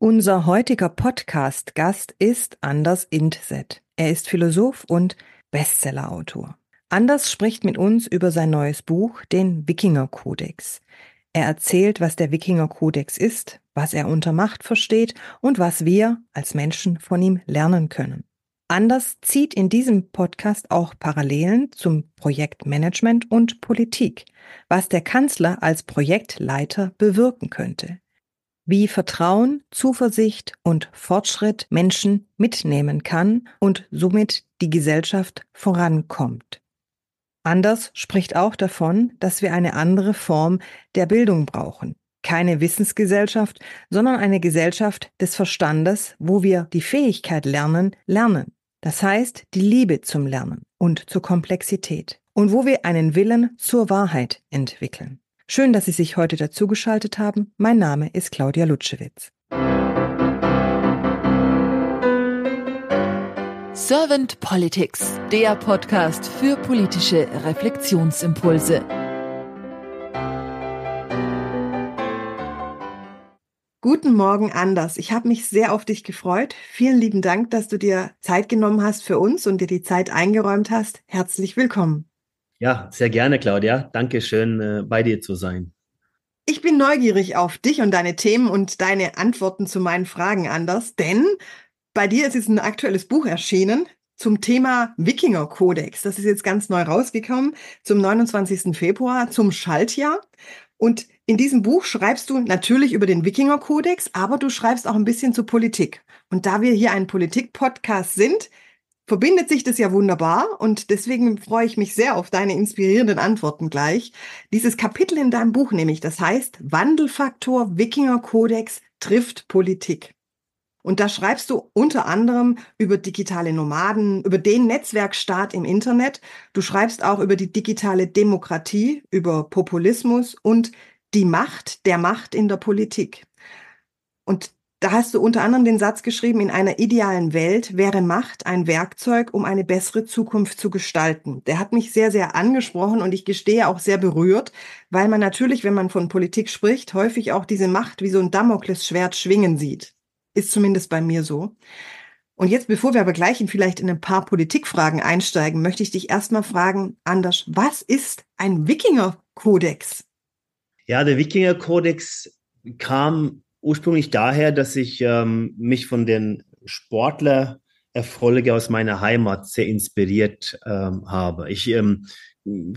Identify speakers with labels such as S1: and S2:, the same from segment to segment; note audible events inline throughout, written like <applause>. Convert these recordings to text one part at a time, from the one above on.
S1: Unser heutiger Podcast-Gast ist Anders Intset. Er ist Philosoph und Bestsellerautor. Anders spricht mit uns über sein neues Buch, den Wikinger-Kodex. Er erzählt, was der Wikinger-Kodex ist, was er unter Macht versteht und was wir als Menschen von ihm lernen können. Anders zieht in diesem Podcast auch Parallelen zum Projektmanagement und Politik, was der Kanzler als Projektleiter bewirken könnte wie Vertrauen, Zuversicht und Fortschritt Menschen mitnehmen kann und somit die Gesellschaft vorankommt. Anders spricht auch davon, dass wir eine andere Form der Bildung brauchen. Keine Wissensgesellschaft, sondern eine Gesellschaft des Verstandes, wo wir die Fähigkeit lernen, lernen. Das heißt, die Liebe zum Lernen und zur Komplexität. Und wo wir einen Willen zur Wahrheit entwickeln. Schön, dass Sie sich heute dazugeschaltet haben. Mein Name ist Claudia Lutschewitz.
S2: Servant Politics, der Podcast für politische Reflexionsimpulse.
S1: Guten Morgen, Anders. Ich habe mich sehr auf dich gefreut. Vielen lieben Dank, dass du dir Zeit genommen hast für uns und dir die Zeit eingeräumt hast. Herzlich willkommen.
S3: Ja, sehr gerne, Claudia. Dankeschön, äh, bei dir zu sein.
S1: Ich bin neugierig auf dich und deine Themen und deine Antworten zu meinen Fragen anders, denn bei dir ist jetzt ein aktuelles Buch erschienen zum Thema Wikinger-Kodex. Das ist jetzt ganz neu rausgekommen zum 29. Februar, zum Schaltjahr. Und in diesem Buch schreibst du natürlich über den Wikinger-Kodex, aber du schreibst auch ein bisschen zur Politik. Und da wir hier ein Politik-Podcast sind, verbindet sich das ja wunderbar und deswegen freue ich mich sehr auf deine inspirierenden Antworten gleich. Dieses Kapitel in deinem Buch nämlich, das heißt Wandelfaktor Wikinger Kodex trifft Politik. Und da schreibst du unter anderem über digitale Nomaden, über den Netzwerkstaat im Internet. Du schreibst auch über die digitale Demokratie, über Populismus und die Macht der Macht in der Politik. Und da hast du unter anderem den Satz geschrieben, in einer idealen Welt wäre Macht ein Werkzeug, um eine bessere Zukunft zu gestalten. Der hat mich sehr, sehr angesprochen und ich gestehe auch sehr berührt, weil man natürlich, wenn man von Politik spricht, häufig auch diese Macht wie so ein Damoklesschwert schwingen sieht. Ist zumindest bei mir so. Und jetzt, bevor wir aber gleich in vielleicht in ein paar Politikfragen einsteigen, möchte ich dich erstmal fragen, Anders, was ist ein Wikinger-Kodex?
S3: Ja, der Wikinger-Kodex kam ursprünglich daher, dass ich ähm, mich von den Sportlererfolgen aus meiner Heimat sehr inspiriert ähm, habe. Ich ähm,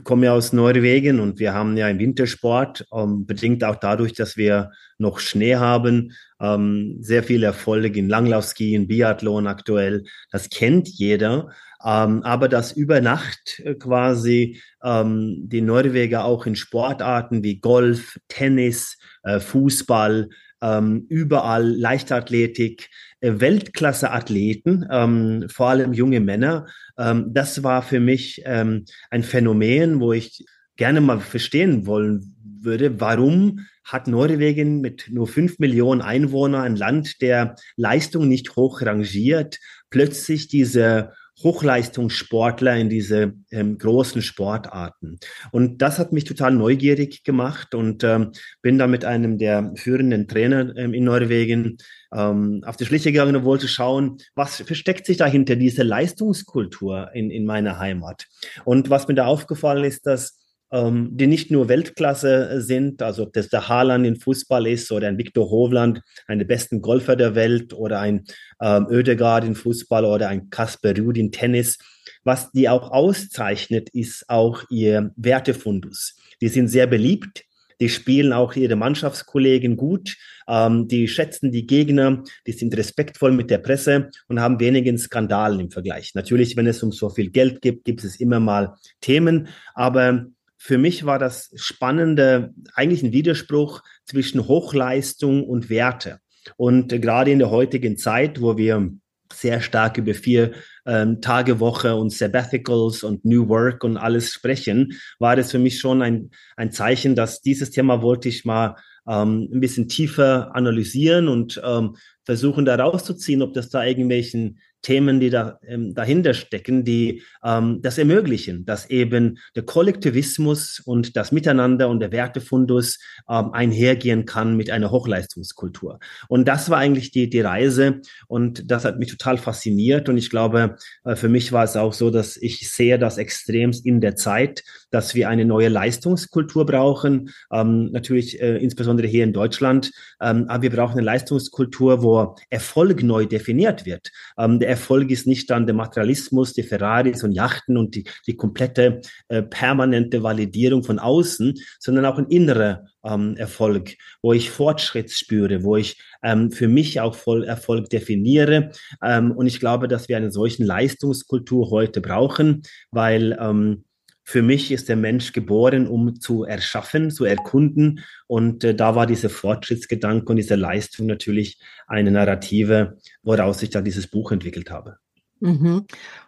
S3: komme ja aus Norwegen und wir haben ja im Wintersport, ähm, bedingt auch dadurch, dass wir noch Schnee haben, ähm, sehr viele Erfolge in Langlaufski, in Biathlon aktuell. Das kennt jeder. Ähm, aber dass über Nacht äh, quasi ähm, die Norweger auch in Sportarten wie Golf, Tennis, äh, Fußball, ähm, überall Leichtathletik, äh, Weltklasse-Athleten, ähm, vor allem junge Männer. Ähm, das war für mich ähm, ein Phänomen, wo ich gerne mal verstehen wollen würde, warum hat Norwegen mit nur fünf Millionen Einwohnern, ein Land der Leistung nicht hoch rangiert, plötzlich diese Hochleistungssportler in diese ähm, großen Sportarten. Und das hat mich total neugierig gemacht und ähm, bin da mit einem der führenden Trainer ähm, in Norwegen ähm, auf die Schliche gegangen und wollte schauen, was versteckt sich dahinter diese Leistungskultur in, in meiner Heimat. Und was mir da aufgefallen ist, dass ähm, die nicht nur Weltklasse äh, sind, also ob das der Haaland in Fußball ist oder ein Viktor Hovland, einer der besten Golfer der Welt oder ein ähm, Oedegaard in Fußball oder ein Kasper Ruud in Tennis. Was die auch auszeichnet, ist auch ihr Wertefundus. Die sind sehr beliebt. Die spielen auch ihre Mannschaftskollegen gut. Ähm, die schätzen die Gegner. Die sind respektvoll mit der Presse und haben wenigen Skandalen im Vergleich. Natürlich, wenn es um so viel Geld gibt, gibt es immer mal Themen. Aber für mich war das Spannende eigentlich ein Widerspruch zwischen Hochleistung und Werte. Und gerade in der heutigen Zeit, wo wir sehr stark über vier ähm, Tage Woche und Sabbaticals und New Work und alles sprechen, war das für mich schon ein, ein Zeichen, dass dieses Thema wollte ich mal ähm, ein bisschen tiefer analysieren und ähm, versuchen da rauszuziehen, ob das da irgendwelchen Themen, die da ähm, dahinter stecken, die ähm, das ermöglichen, dass eben der Kollektivismus und das Miteinander und der Wertefundus ähm, einhergehen kann mit einer Hochleistungskultur. Und das war eigentlich die, die Reise und das hat mich total fasziniert und ich glaube, äh, für mich war es auch so, dass ich sehe das extremst in der Zeit, dass wir eine neue Leistungskultur brauchen, ähm, natürlich äh, insbesondere hier in Deutschland, ähm, aber wir brauchen eine Leistungskultur, wo Erfolg neu definiert wird. Ähm, der Erfolg ist nicht dann der Materialismus, die Ferraris und Yachten und die, die komplette äh, permanente Validierung von außen, sondern auch ein innerer ähm, Erfolg, wo ich Fortschritt spüre, wo ich ähm, für mich auch voll Erfolg definiere. Ähm, und ich glaube, dass wir eine solchen Leistungskultur heute brauchen, weil ähm, für mich ist der Mensch geboren, um zu erschaffen, zu erkunden. Und äh, da war dieser Fortschrittsgedanke und diese Leistung natürlich eine Narrative, woraus ich dann dieses Buch entwickelt habe.
S1: Mhm.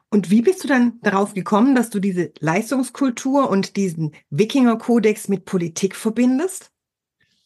S1: Und wie bist du dann darauf gekommen, dass du diese Leistungskultur und diesen Wikinger-Kodex mit Politik verbindest?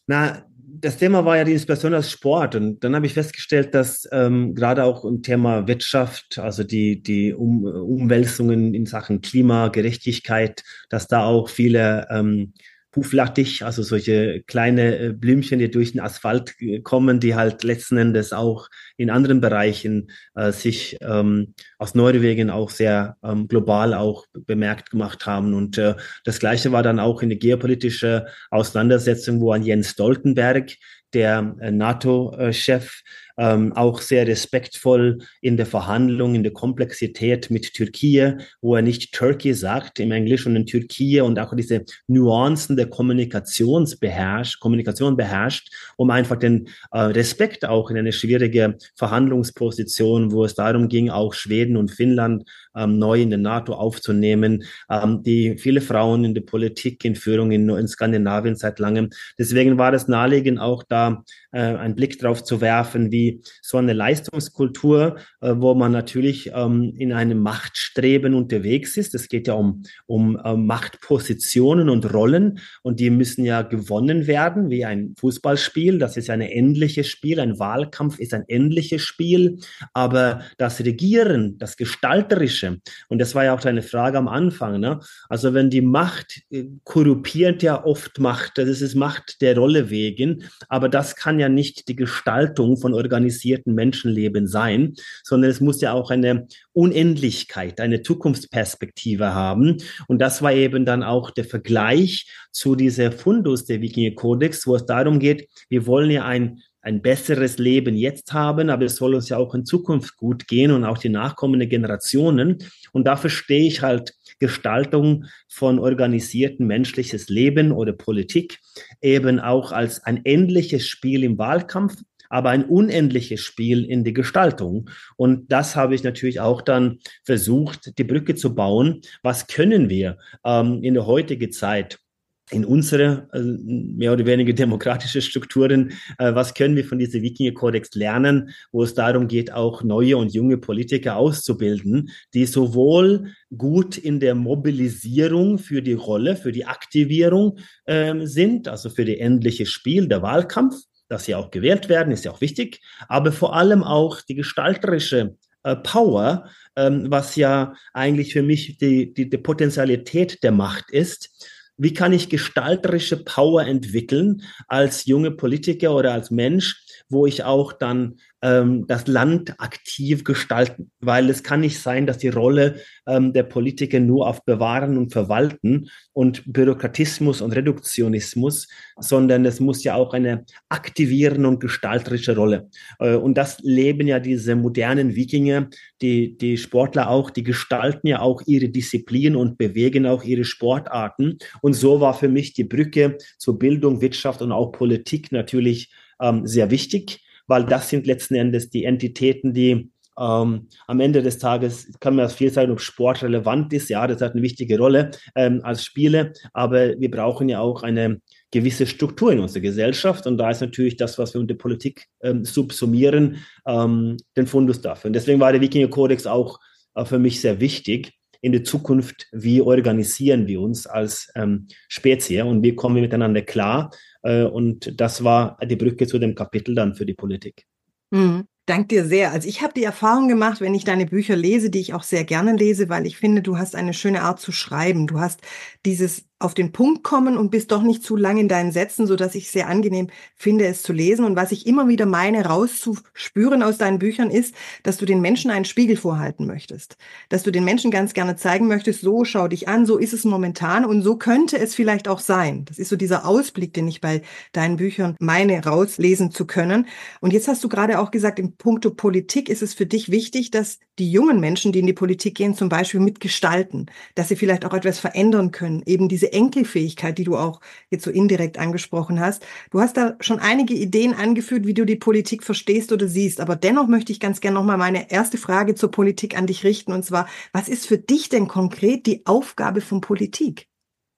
S3: Na, das Thema war ja die Inspiration als Sport. Und dann habe ich festgestellt, dass ähm, gerade auch im Thema Wirtschaft, also die, die um, Umwälzungen in Sachen Klimagerechtigkeit, dass da auch viele ähm, Huflattich, also solche kleine äh, Blümchen, die durch den Asphalt äh, kommen, die halt letzten Endes auch in anderen Bereichen äh, sich ähm, aus Norwegen auch sehr ähm, global auch bemerkt gemacht haben. Und äh, das Gleiche war dann auch in der geopolitischen Auseinandersetzung, wo an Jens Stoltenberg, der äh, NATO-Chef, ähm, auch sehr respektvoll in der Verhandlung, in der Komplexität mit Türkei, wo er nicht Turkey sagt im Englischen und in Türkei und auch diese Nuancen der Kommunikations beherrscht, Kommunikation beherrscht, um einfach den äh, Respekt auch in eine schwierige Verhandlungsposition, wo es darum ging, auch Schweden und Finnland ähm, neu in der NATO aufzunehmen, ähm, die viele Frauen in der Politik, in Führung in, in Skandinavien seit langem. Deswegen war es naheliegend, auch da äh, einen Blick drauf zu werfen, wie so eine Leistungskultur, äh, wo man natürlich ähm, in einem Machtstreben unterwegs ist. Es geht ja um, um äh, Machtpositionen und Rollen und die müssen ja gewonnen werden, wie ein Fußballspiel. Das ist ein endliches Spiel. Ein Wahlkampf ist ein endliches Spiel. Aber das Regieren, das Gestalterische, und das war ja auch deine Frage am Anfang, ne? also wenn die Macht äh, korruptiert ja oft Macht, das ist Macht der Rolle wegen, aber das kann ja nicht die Gestaltung von organisierten Menschenleben sein, sondern es muss ja auch eine Unendlichkeit, eine Zukunftsperspektive haben. Und das war eben dann auch der Vergleich zu dieser Fundus der Wikinger Kodex, wo es darum geht, wir wollen ja ein ein besseres Leben jetzt haben, aber es soll uns ja auch in Zukunft gut gehen und auch die nachkommenden Generationen. Und dafür stehe ich halt Gestaltung von organisierten menschliches Leben oder Politik eben auch als ein endliches Spiel im Wahlkampf, aber ein unendliches Spiel in die Gestaltung. Und das habe ich natürlich auch dann versucht, die Brücke zu bauen. Was können wir ähm, in der heutigen Zeit? In unsere äh, mehr oder weniger demokratische Strukturen, äh, was können wir von diesem Wikinger-Kodex lernen, wo es darum geht, auch neue und junge Politiker auszubilden, die sowohl gut in der Mobilisierung für die Rolle, für die Aktivierung ähm, sind, also für die endliche Spiel, der Wahlkampf, dass sie auch gewählt werden, ist ja auch wichtig, aber vor allem auch die gestalterische äh, Power, ähm, was ja eigentlich für mich die, die, die Potenzialität der Macht ist, wie kann ich gestalterische Power entwickeln als junge Politiker oder als Mensch, wo ich auch dann das Land aktiv gestalten, weil es kann nicht sein, dass die Rolle ähm, der Politiker nur auf Bewahren und Verwalten und Bürokratismus und Reduktionismus, sondern es muss ja auch eine aktivierende und gestalterische Rolle. Äh, und das leben ja diese modernen Wikinger, die, die Sportler auch, die gestalten ja auch ihre Disziplin und bewegen auch ihre Sportarten. Und so war für mich die Brücke zur Bildung, Wirtschaft und auch Politik natürlich ähm, sehr wichtig weil das sind letzten Endes die Entitäten, die ähm, am Ende des Tages kann man viel sagen, ob Sport relevant ist. Ja, das hat eine wichtige Rolle ähm, als Spiele, aber wir brauchen ja auch eine gewisse Struktur in unserer Gesellschaft und da ist natürlich das, was wir unter Politik ähm, subsumieren, ähm, den Fundus dafür. Und deswegen war der Wikinger-Kodex auch äh, für mich sehr wichtig in der Zukunft, wie organisieren wir uns als ähm, Spezies und wie kommen wir miteinander klar. Äh, und das war die Brücke zu dem Kapitel dann für die Politik.
S1: Mhm. Dank dir sehr. Also ich habe die Erfahrung gemacht, wenn ich deine Bücher lese, die ich auch sehr gerne lese, weil ich finde, du hast eine schöne Art zu schreiben. Du hast dieses auf den Punkt kommen und bist doch nicht zu lang in deinen Sätzen, so dass ich sehr angenehm finde, es zu lesen. Und was ich immer wieder meine, rauszuspüren aus deinen Büchern ist, dass du den Menschen einen Spiegel vorhalten möchtest. Dass du den Menschen ganz gerne zeigen möchtest, so schau dich an, so ist es momentan und so könnte es vielleicht auch sein. Das ist so dieser Ausblick, den ich bei deinen Büchern meine, rauslesen zu können. Und jetzt hast du gerade auch gesagt, im Punkto Politik ist es für dich wichtig, dass die jungen Menschen, die in die Politik gehen, zum Beispiel mitgestalten, dass sie vielleicht auch etwas verändern können, eben diese Enkelfähigkeit, die du auch jetzt so indirekt angesprochen hast. Du hast da schon einige Ideen angeführt, wie du die Politik verstehst oder siehst, aber dennoch möchte ich ganz gerne nochmal meine erste Frage zur Politik an dich richten, und zwar, was ist für dich denn konkret die Aufgabe von Politik?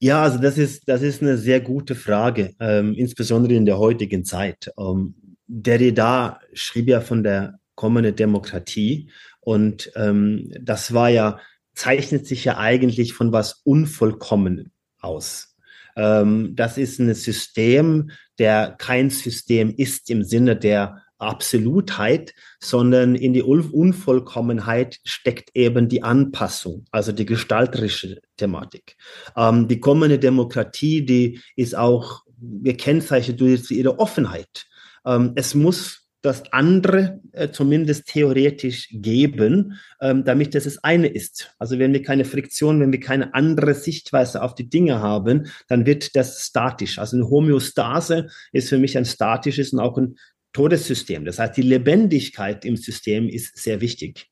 S3: Ja, also das ist, das ist eine sehr gute Frage, ähm, insbesondere in der heutigen Zeit. Ähm, Derrida schrieb ja von der kommenden Demokratie und ähm, das war ja, zeichnet sich ja eigentlich von was Unvollkommenen aus. Ähm, das ist ein System, der kein System ist im Sinne der Absolutheit, sondern in die Unvollkommenheit steckt eben die Anpassung, also die gestalterische Thematik. Ähm, die kommende Demokratie, die ist auch gekennzeichnet durch ihre Offenheit. Ähm, es muss das andere äh, zumindest theoretisch geben, ähm, damit es das eine ist. Also wenn wir keine Friktion, wenn wir keine andere Sichtweise auf die Dinge haben, dann wird das statisch. Also eine Homöostase ist für mich ein statisches und auch ein Todessystem. Das heißt, die Lebendigkeit im System ist sehr wichtig.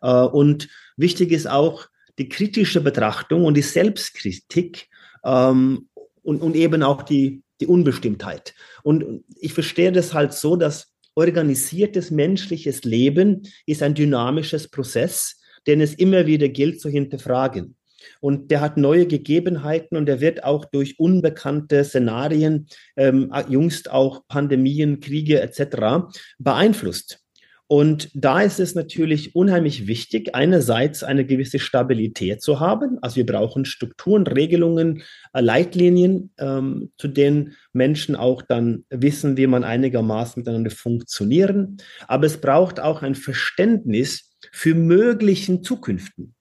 S3: Äh, und wichtig ist auch die kritische Betrachtung und die Selbstkritik ähm, und, und eben auch die, die Unbestimmtheit. Und ich verstehe das halt so, dass organisiertes menschliches Leben ist ein dynamisches Prozess, den es immer wieder gilt zu hinterfragen. Und der hat neue Gegebenheiten und der wird auch durch unbekannte Szenarien, ähm, jüngst auch Pandemien, Kriege etc. beeinflusst. Und da ist es natürlich unheimlich wichtig, einerseits eine gewisse Stabilität zu haben. Also wir brauchen Strukturen, Regelungen, äh, Leitlinien, ähm, zu denen Menschen auch dann wissen, wie man einigermaßen miteinander funktionieren. Aber es braucht auch ein Verständnis für möglichen Zukünften.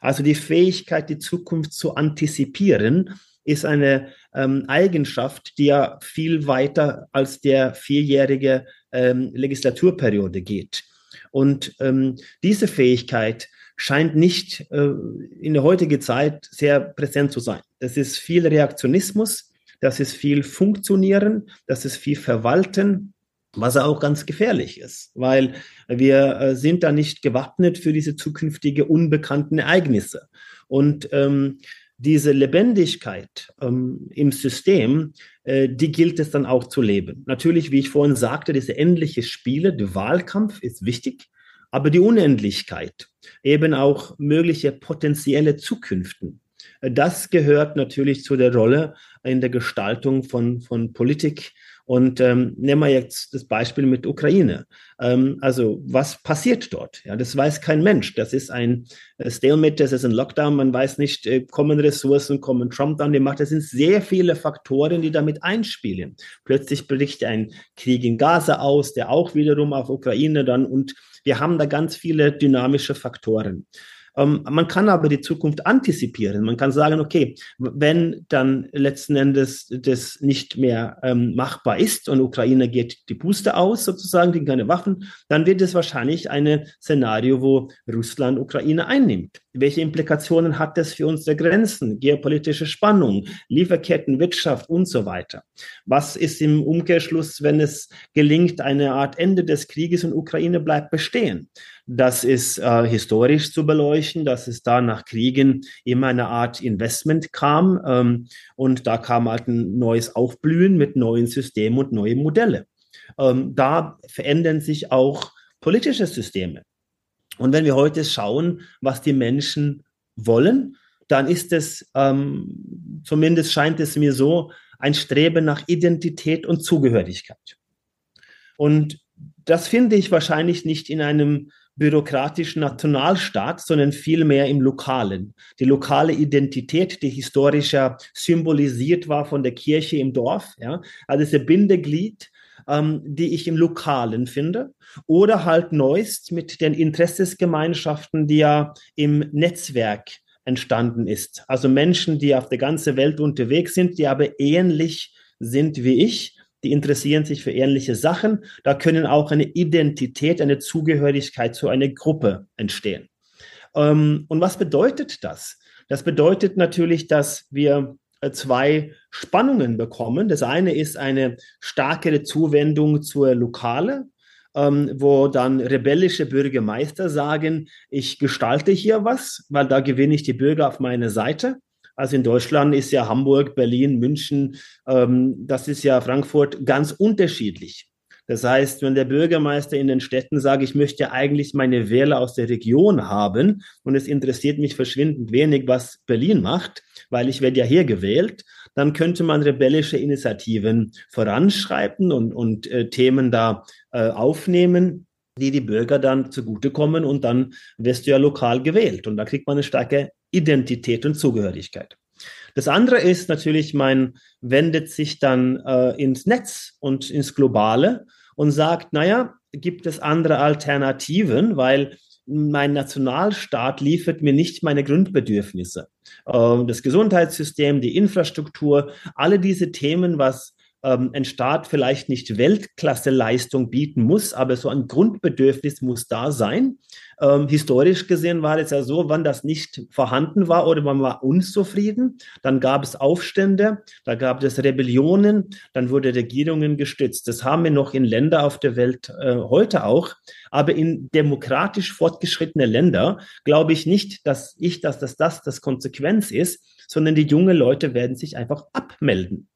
S3: Also die Fähigkeit, die Zukunft zu antizipieren, ist eine ähm, Eigenschaft, die ja viel weiter als der vierjährige ähm, Legislaturperiode geht. Und ähm, diese Fähigkeit scheint nicht äh, in der heutigen Zeit sehr präsent zu sein. Das ist viel Reaktionismus, das ist viel Funktionieren, das ist viel Verwalten, was auch ganz gefährlich ist, weil wir äh, sind da nicht gewappnet für diese zukünftige unbekannten Ereignisse. Und ähm, diese Lebendigkeit ähm, im System, äh, die gilt es dann auch zu leben. Natürlich, wie ich vorhin sagte, diese endliche Spiele, der Wahlkampf ist wichtig, aber die Unendlichkeit, eben auch mögliche potenzielle Zukünften, äh, das gehört natürlich zu der Rolle in der Gestaltung von, von Politik und ähm, nehmen wir jetzt das Beispiel mit Ukraine. Ähm, also was passiert dort? Ja, das weiß kein Mensch. Das ist ein äh, Stalemate, das ist ein Lockdown. Man weiß nicht, äh, kommen Ressourcen, kommen Trump dann die Macht. Das sind sehr viele Faktoren, die damit einspielen. Plötzlich bricht ein Krieg in Gaza aus, der auch wiederum auf Ukraine dann und wir haben da ganz viele dynamische Faktoren. Ähm, man kann aber die Zukunft antizipieren. Man kann sagen, okay, wenn dann letzten Endes das nicht mehr ähm, machbar ist und Ukraine geht die Puste aus, sozusagen, die keine Waffen, dann wird es wahrscheinlich ein Szenario, wo Russland Ukraine einnimmt. Welche Implikationen hat das für unsere Grenzen, geopolitische Spannung, Lieferketten, Wirtschaft und so weiter? Was ist im Umkehrschluss, wenn es gelingt, eine Art Ende des Krieges und Ukraine bleibt bestehen? Das ist äh, historisch zu beleuchten, dass es da nach Kriegen immer eine Art Investment kam ähm, und da kam halt ein neues Aufblühen mit neuen Systemen und neuen Modelle. Ähm, da verändern sich auch politische Systeme. Und wenn wir heute schauen, was die Menschen wollen, dann ist es, ähm, zumindest scheint es mir so, ein Streben nach Identität und Zugehörigkeit. Und das finde ich wahrscheinlich nicht in einem bürokratischen Nationalstaat, sondern vielmehr im Lokalen. Die lokale Identität, die historisch ja symbolisiert war von der Kirche im Dorf, ja, also das Bindeglied ähm, die ich im Lokalen finde, oder halt neuest mit den Interessensgemeinschaften, die ja im Netzwerk entstanden ist. Also Menschen, die auf der ganzen Welt unterwegs sind, die aber ähnlich sind wie ich, die interessieren sich für ähnliche Sachen. Da können auch eine Identität, eine Zugehörigkeit zu einer Gruppe entstehen. Ähm, und was bedeutet das? Das bedeutet natürlich, dass wir äh, zwei Spannungen bekommen. Das eine ist eine stärkere Zuwendung zur Lokale, ähm, wo dann rebellische Bürgermeister sagen, ich gestalte hier was, weil da gewinne ich die Bürger auf meine Seite. Also in Deutschland ist ja Hamburg, Berlin, München, ähm, das ist ja Frankfurt ganz unterschiedlich. Das heißt, wenn der Bürgermeister in den Städten sagt, ich möchte eigentlich meine Wähler aus der Region haben und es interessiert mich verschwindend wenig, was Berlin macht, weil ich werde ja hier gewählt, dann könnte man rebellische Initiativen voranschreiten und, und äh, Themen da äh, aufnehmen, die die Bürger dann zugutekommen und dann wirst du ja lokal gewählt und da kriegt man eine starke Identität und Zugehörigkeit. Das andere ist natürlich, man wendet sich dann äh, ins Netz und ins Globale und sagt, naja, gibt es andere Alternativen, weil mein Nationalstaat liefert mir nicht meine Grundbedürfnisse. Ähm, das Gesundheitssystem, die Infrastruktur, alle diese Themen, was ähm, ein Staat vielleicht nicht Weltklasse-Leistung bieten muss, aber so ein Grundbedürfnis muss da sein. Ähm, historisch gesehen war es ja so, wann das nicht vorhanden war oder man war unzufrieden, dann gab es Aufstände, da gab es Rebellionen, dann wurde Regierungen gestützt. Das haben wir noch in Ländern auf der Welt äh, heute auch. Aber in demokratisch fortgeschrittene Länder glaube ich nicht, dass ich, dass das, das das Konsequenz ist, sondern die jungen Leute werden sich einfach abmelden.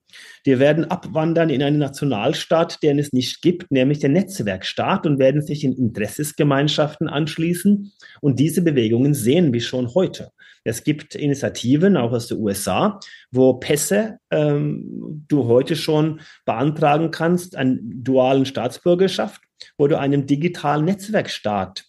S3: Die werden abwandern in einen Nationalstaat, den es nicht gibt, nämlich den Netzwerkstaat und werden sich in Interessensgemeinschaften anschließen. Und diese Bewegungen sehen wir schon heute. Es gibt Initiativen, auch aus den USA, wo Pässe ähm, du heute schon beantragen kannst, einen dualen Staatsbürgerschaft, wo du einem digitalen Netzwerkstaat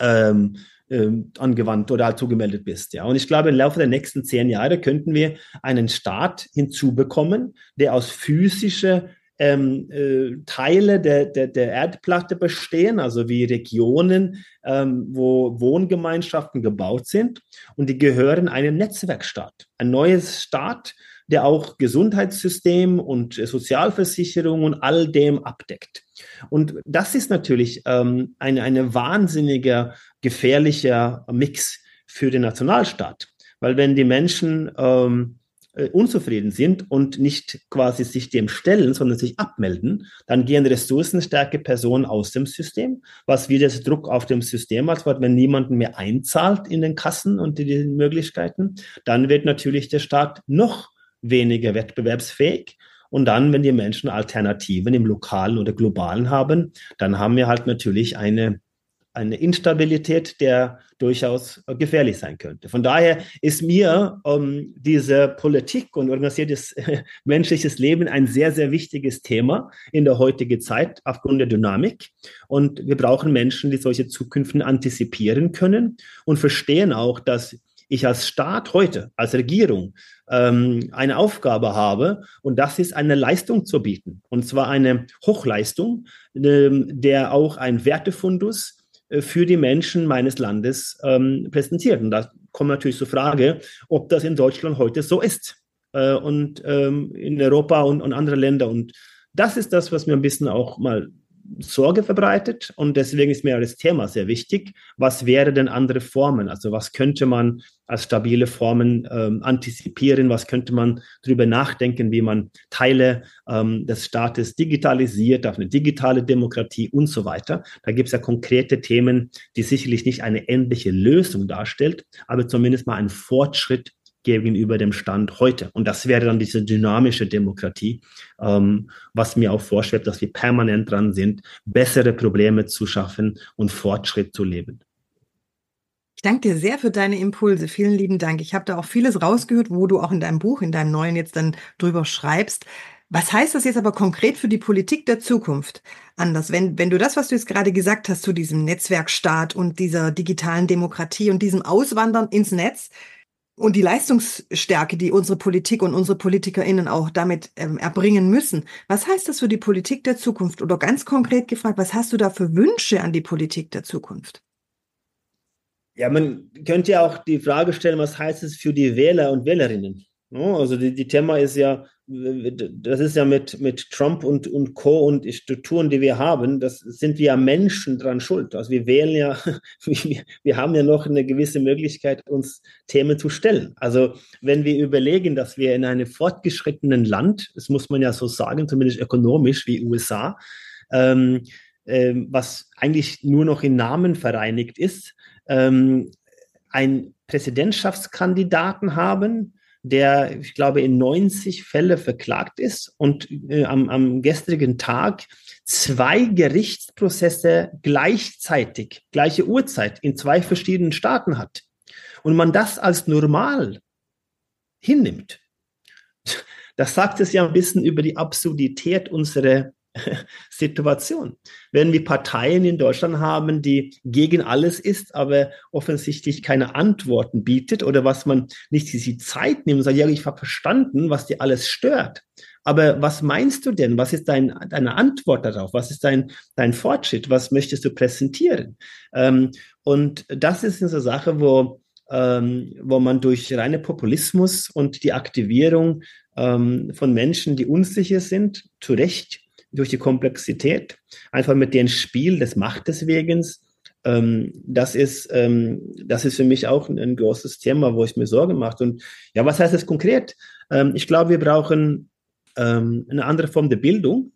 S3: ähm, ähm, angewandt oder zugemeldet bist. Ja. Und ich glaube, im Laufe der nächsten zehn Jahre könnten wir einen Staat hinzubekommen, der aus physischer ähm, äh, Teile der, der, der Erdplatte bestehen, also wie Regionen, ähm, wo Wohngemeinschaften gebaut sind und die gehören einem Netzwerkstaat. Ein neues Staat, der auch Gesundheitssystem und Sozialversicherung und all dem abdeckt. Und das ist natürlich ähm, eine, eine wahnsinniger, gefährlicher Mix für den Nationalstaat. Weil wenn die Menschen ähm, äh, unzufrieden sind und nicht quasi sich dem stellen, sondern sich abmelden, dann gehen ressourcenstarke Personen aus dem System, was wieder Druck auf dem System hat, wenn niemanden mehr einzahlt in den Kassen und in die Möglichkeiten, dann wird natürlich der Staat noch weniger wettbewerbsfähig und dann, wenn die Menschen Alternativen im lokalen oder globalen haben, dann haben wir halt natürlich eine, eine Instabilität, der durchaus gefährlich sein könnte. Von daher ist mir ähm, diese Politik und organisiertes äh, <laughs> menschliches Leben ein sehr, sehr wichtiges Thema in der heutigen Zeit aufgrund der Dynamik. Und wir brauchen Menschen, die solche Zukünfte antizipieren können und verstehen auch, dass ich als Staat heute, als Regierung, ähm, eine Aufgabe habe und das ist eine Leistung zu bieten. Und zwar eine Hochleistung, ähm, der auch ein Wertefundus äh, für die Menschen meines Landes ähm, präsentiert. Und da kommt natürlich zur Frage, ob das in Deutschland heute so ist äh, und ähm, in Europa und, und andere Länder. Und das ist das, was mir ein bisschen auch mal Sorge verbreitet und deswegen ist mir das Thema sehr wichtig. Was wäre denn andere Formen? Also was könnte man als stabile Formen ähm, antizipieren? Was könnte man darüber nachdenken, wie man Teile ähm, des Staates digitalisiert auf eine digitale Demokratie und so weiter? Da gibt es ja konkrete Themen, die sicherlich nicht eine endliche Lösung darstellt, aber zumindest mal ein Fortschritt gegenüber dem Stand heute. Und das wäre dann diese dynamische Demokratie, ähm, was mir auch vorschwebt, dass wir permanent dran sind, bessere Probleme zu schaffen und Fortschritt zu leben.
S1: Ich danke dir sehr für deine Impulse. Vielen lieben Dank. Ich habe da auch vieles rausgehört, wo du auch in deinem Buch, in deinem neuen jetzt dann drüber schreibst. Was heißt das jetzt aber konkret für die Politik der Zukunft? Anders, wenn, wenn du das, was du jetzt gerade gesagt hast zu diesem Netzwerkstaat und dieser digitalen Demokratie und diesem Auswandern ins Netz, und die Leistungsstärke, die unsere Politik und unsere PolitikerInnen auch damit ähm, erbringen müssen. Was heißt das für die Politik der Zukunft? Oder ganz konkret gefragt, was hast du da für Wünsche an die Politik der Zukunft?
S3: Ja, man könnte ja auch die Frage stellen, was heißt es für die Wähler und Wählerinnen? Also die, die Thema ist ja, das ist ja mit, mit Trump und, und Co. und die Strukturen, die wir haben, das sind wir Menschen dran schuld. Also wir wählen ja, <laughs> wir, wir haben ja noch eine gewisse Möglichkeit, uns Themen zu stellen. Also wenn wir überlegen, dass wir in einem fortgeschrittenen Land, das muss man ja so sagen, zumindest ökonomisch wie USA, ähm, ähm, was eigentlich nur noch in Namen vereinigt ist, ähm, einen Präsidentschaftskandidaten haben, der, ich glaube, in 90 Fälle verklagt ist und äh, am, am gestrigen Tag zwei Gerichtsprozesse gleichzeitig, gleiche Uhrzeit in zwei verschiedenen Staaten hat. Und man das als normal hinnimmt, das sagt es ja ein bisschen über die Absurdität unserer <laughs> Situation. Wenn wir Parteien in Deutschland haben, die gegen alles ist, aber offensichtlich keine Antworten bietet oder was man nicht die Zeit nimmt und sagt, ja, ich habe verstanden, was dir alles stört. Aber was meinst du denn? Was ist dein, deine Antwort darauf? Was ist dein, dein Fortschritt? Was möchtest du präsentieren? Ähm, und das ist eine Sache, wo, ähm, wo man durch reine Populismus und die Aktivierung ähm, von Menschen, die unsicher sind, zu Recht durch die Komplexität, einfach mit dem Spiel des Machteswegens. Ähm, das ist, ähm, das ist für mich auch ein, ein, großes Thema, wo ich mir Sorgen mache. Und ja, was heißt das konkret? Ähm, ich glaube, wir brauchen ähm, eine andere Form der Bildung.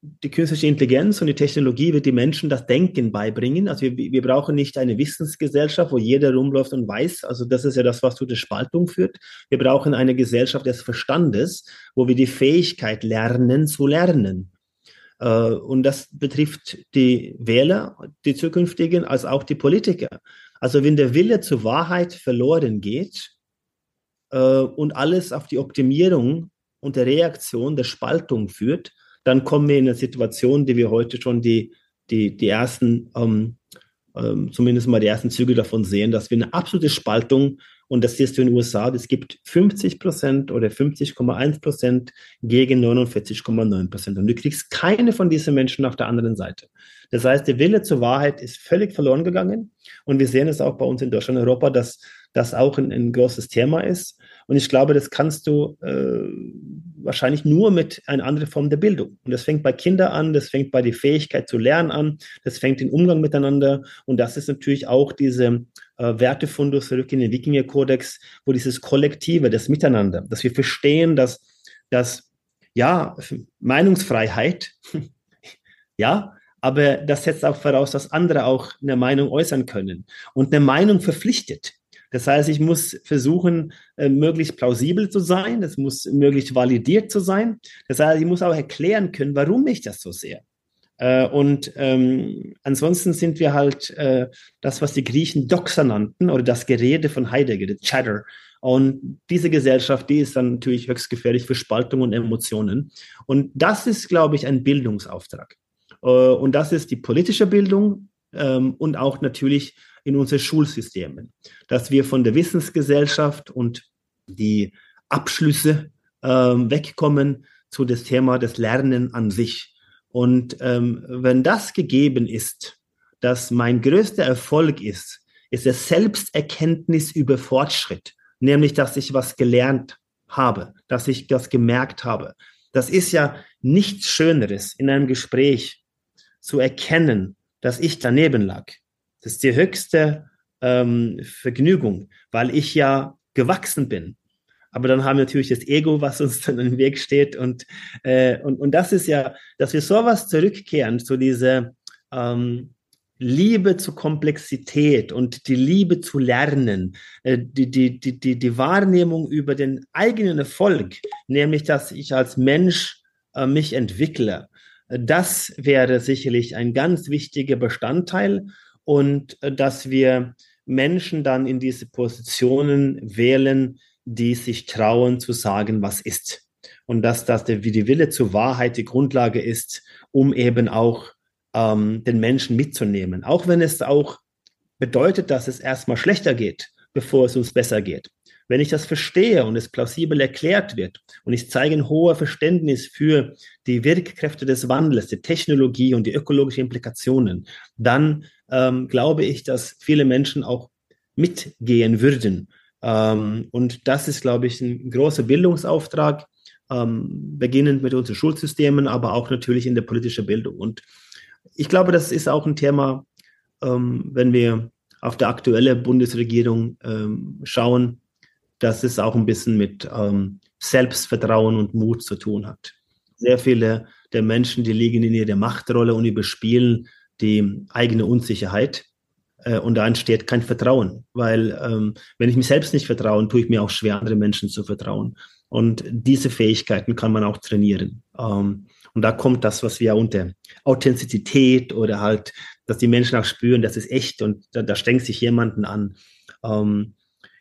S3: Die künstliche Intelligenz und die Technologie wird die Menschen das Denken beibringen. Also wir, wir brauchen nicht eine Wissensgesellschaft, wo jeder rumläuft und weiß. Also das ist ja das, was zu der Spaltung führt. Wir brauchen eine Gesellschaft des Verstandes, wo wir die Fähigkeit lernen zu lernen. Äh, und das betrifft die Wähler, die zukünftigen, als auch die Politiker. Also wenn der Wille zur Wahrheit verloren geht äh, und alles auf die Optimierung und der Reaktion der Spaltung führt, dann kommen wir in eine Situation, die wir heute schon die, die, die ersten, ähm, ähm, zumindest mal die ersten Züge davon sehen, dass wir eine absolute Spaltung und das siehst du in den USA, es gibt 50 Prozent oder 50,1 Prozent gegen 49,9 Prozent. Und du kriegst keine von diesen Menschen auf der anderen Seite. Das heißt, der Wille zur Wahrheit ist völlig verloren gegangen. Und wir sehen es auch bei uns in Deutschland und Europa, dass das auch ein, ein großes Thema ist. Und ich glaube, das kannst du äh, wahrscheinlich nur mit einer anderen Form der Bildung. Und das fängt bei Kindern an, das fängt bei der Fähigkeit zu lernen an, das fängt den Umgang miteinander. Und das ist natürlich auch diese äh, Wertefundus zurück in den Wikinger-Kodex, wo dieses Kollektive, das Miteinander, dass wir verstehen, dass, dass ja, Meinungsfreiheit, <laughs> ja, aber das setzt auch voraus, dass andere auch eine Meinung äußern können. Und eine Meinung verpflichtet. Das heißt, ich muss versuchen, äh, möglichst plausibel zu sein. Das muss möglichst validiert zu sein. Das heißt, ich muss auch erklären können, warum ich das so sehe. Äh, und ähm, ansonsten sind wir halt äh, das, was die Griechen Doxa nannten, oder das Gerede von Heidegger, the Chatter. Und diese Gesellschaft, die ist dann natürlich höchst gefährlich für Spaltung und Emotionen. Und das ist, glaube ich, ein Bildungsauftrag. Äh, und das ist die politische Bildung ähm, und auch natürlich in unseren Schulsystemen, dass wir von der Wissensgesellschaft und die Abschlüsse ähm, wegkommen zu das Thema des Lernen an sich. Und ähm, wenn das gegeben ist, dass mein größter Erfolg ist, ist der Selbsterkenntnis über Fortschritt, nämlich dass ich was gelernt habe, dass ich das gemerkt habe. Das ist ja nichts Schöneres in einem Gespräch zu erkennen, dass ich daneben lag, das ist die höchste ähm, Vergnügung, weil ich ja gewachsen bin. Aber dann haben wir natürlich das Ego, was uns dann im Weg steht. Und, äh, und, und das ist ja, dass wir sowas zurückkehren zu dieser ähm, Liebe zur Komplexität und die Liebe zu lernen, äh, die, die, die, die, die Wahrnehmung über den eigenen Erfolg, nämlich dass ich als Mensch äh, mich entwickle. Das wäre sicherlich ein ganz wichtiger Bestandteil und äh, dass wir Menschen dann in diese Positionen wählen, die sich trauen zu sagen, was ist. Und dass das der, wie die Wille zur Wahrheit die Grundlage ist, um eben auch ähm, den Menschen mitzunehmen. Auch wenn es auch bedeutet, dass es erstmal schlechter geht. bevor es uns besser geht. Wenn ich das verstehe und es plausibel erklärt wird und ich zeige ein hohes Verständnis für die Wirkkräfte des Wandels, die Technologie und die ökologischen Implikationen, dann ähm, glaube ich, dass viele Menschen auch mitgehen würden. Ähm, und das ist, glaube ich, ein großer Bildungsauftrag, ähm, beginnend mit unseren Schulsystemen, aber auch natürlich in der politischen Bildung. Und ich glaube, das ist auch ein Thema, ähm, wenn wir auf die aktuelle Bundesregierung ähm, schauen, dass es auch ein bisschen mit ähm, Selbstvertrauen und Mut zu tun hat. Sehr viele der Menschen, die liegen in ihrer Machtrolle und überspielen die eigene Unsicherheit. Äh, und da entsteht kein Vertrauen, weil ähm, wenn ich mich selbst nicht vertraue, tue ich mir auch schwer, andere Menschen zu vertrauen. Und diese Fähigkeiten kann man auch trainieren. Ähm, und da kommt das, was wir unter Authentizität oder halt, dass die Menschen auch spüren, das ist echt und da, da strengt sich jemanden an. Ähm,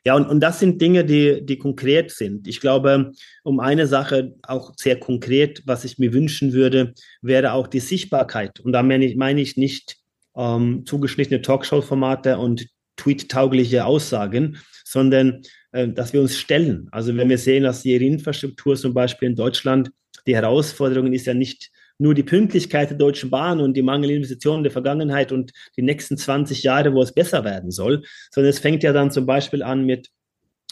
S3: ja, und, und das sind Dinge, die, die konkret sind. Ich glaube, um eine Sache auch sehr konkret, was ich mir wünschen würde, wäre auch die Sichtbarkeit. Und da meine ich, meine ich nicht ähm, zugeschnittene Talkshow-Formate und tweet-taugliche Aussagen, sondern äh, dass wir uns stellen. Also wenn wir sehen, dass die Infrastruktur zum Beispiel in Deutschland, die Herausforderung ist ja nicht nur die Pünktlichkeit der Deutschen Bahn und die mangelnde Investitionen der Vergangenheit und die nächsten 20 Jahre, wo es besser werden soll, sondern es fängt ja dann zum Beispiel an mit,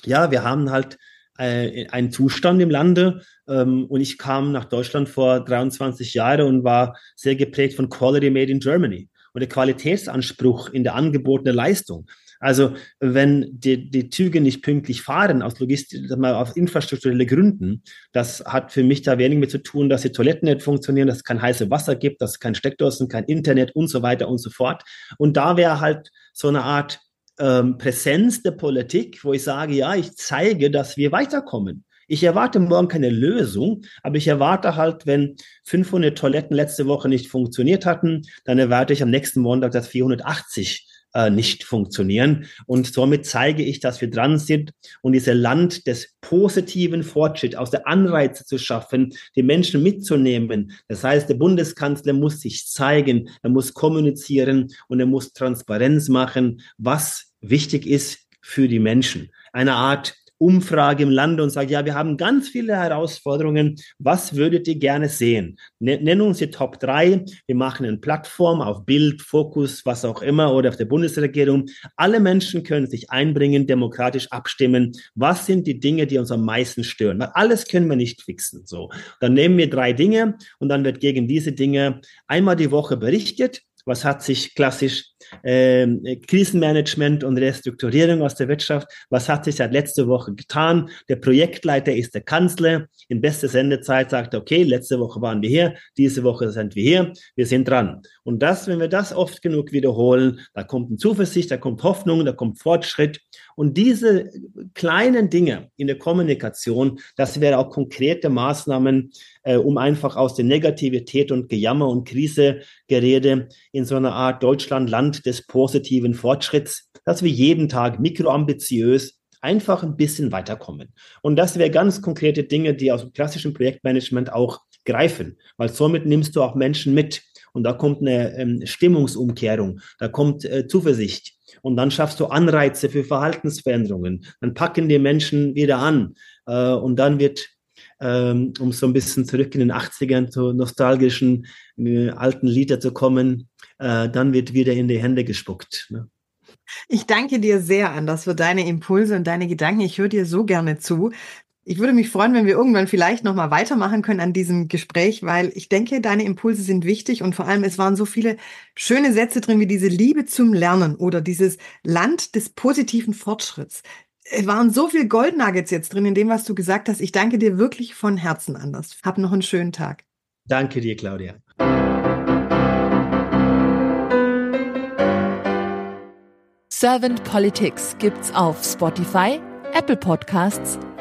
S3: ja, wir haben halt äh, einen Zustand im Lande ähm, und ich kam nach Deutschland vor 23 Jahren und war sehr geprägt von Quality Made in Germany und der Qualitätsanspruch in der angebotenen Leistung. Also wenn die, die Züge nicht pünktlich fahren aus Logistik, mal auf infrastrukturelle Gründen, das hat für mich da wenig mit zu tun, dass die Toiletten nicht funktionieren, dass es kein heißes Wasser gibt, dass es kein Steckdosen, kein Internet und so weiter und so fort. Und da wäre halt so eine Art ähm, Präsenz der Politik, wo ich sage, ja, ich zeige, dass wir weiterkommen. Ich erwarte morgen keine Lösung, aber ich erwarte halt, wenn 500 Toiletten letzte Woche nicht funktioniert hatten, dann erwarte ich am nächsten Montag, dass 480 äh, nicht funktionieren. Und somit zeige ich, dass wir dran sind und dieses Land des positiven Fortschritts, aus der Anreize zu schaffen, die Menschen mitzunehmen. Das heißt, der Bundeskanzler muss sich zeigen, er muss kommunizieren und er muss Transparenz machen, was wichtig ist für die Menschen. Eine Art Umfrage im Lande und sagt, ja, wir haben ganz viele Herausforderungen. Was würdet ihr gerne sehen? Nennen uns die Top 3. Wir machen eine Plattform auf Bild, Fokus, was auch immer oder auf der Bundesregierung. Alle Menschen können sich einbringen, demokratisch abstimmen. Was sind die Dinge, die uns am meisten stören? Weil alles können wir nicht fixen. So. Dann nehmen wir drei Dinge und dann wird gegen diese Dinge einmal die Woche berichtet was hat sich klassisch äh, Krisenmanagement und Restrukturierung aus der Wirtschaft, was hat sich seit letzter Woche getan? Der Projektleiter ist der Kanzler. In bester Sendezeit sagt er, okay, letzte Woche waren wir hier, diese Woche sind wir hier, wir sind dran. Und das, wenn wir das oft genug wiederholen, da kommt eine Zuversicht, da kommt Hoffnung, da kommt Fortschritt. Und diese kleinen Dinge in der Kommunikation, das wäre auch konkrete Maßnahmen, äh, um einfach aus der Negativität und Gejammer und Krisegerede in so einer Art Deutschland, Land des positiven Fortschritts, dass wir jeden Tag mikroambitiös einfach ein bisschen weiterkommen. Und das wäre ganz konkrete Dinge, die aus dem klassischen Projektmanagement auch greifen, weil somit nimmst du auch Menschen mit. Und da kommt eine ähm, Stimmungsumkehrung, da kommt äh, Zuversicht. Und dann schaffst du Anreize für Verhaltensveränderungen. Dann packen die Menschen wieder an. Äh, und dann wird ähm, um so ein bisschen zurück in den 80ern zu nostalgischen äh, alten Lieder zu kommen, äh, dann wird wieder in die Hände gespuckt. Ne?
S1: Ich danke dir sehr, Anders, für deine Impulse und deine Gedanken. Ich höre dir so gerne zu. Ich würde mich freuen, wenn wir irgendwann vielleicht noch mal weitermachen können an diesem Gespräch, weil ich denke, deine Impulse sind wichtig und vor allem es waren so viele schöne Sätze drin wie diese Liebe zum Lernen oder dieses Land des positiven Fortschritts es waren so viel Goldnuggets jetzt drin in dem, was du gesagt hast. Ich danke dir wirklich von Herzen, Anders. Hab noch einen schönen Tag.
S3: Danke dir, Claudia.
S2: Servant Politics gibt's auf Spotify, Apple Podcasts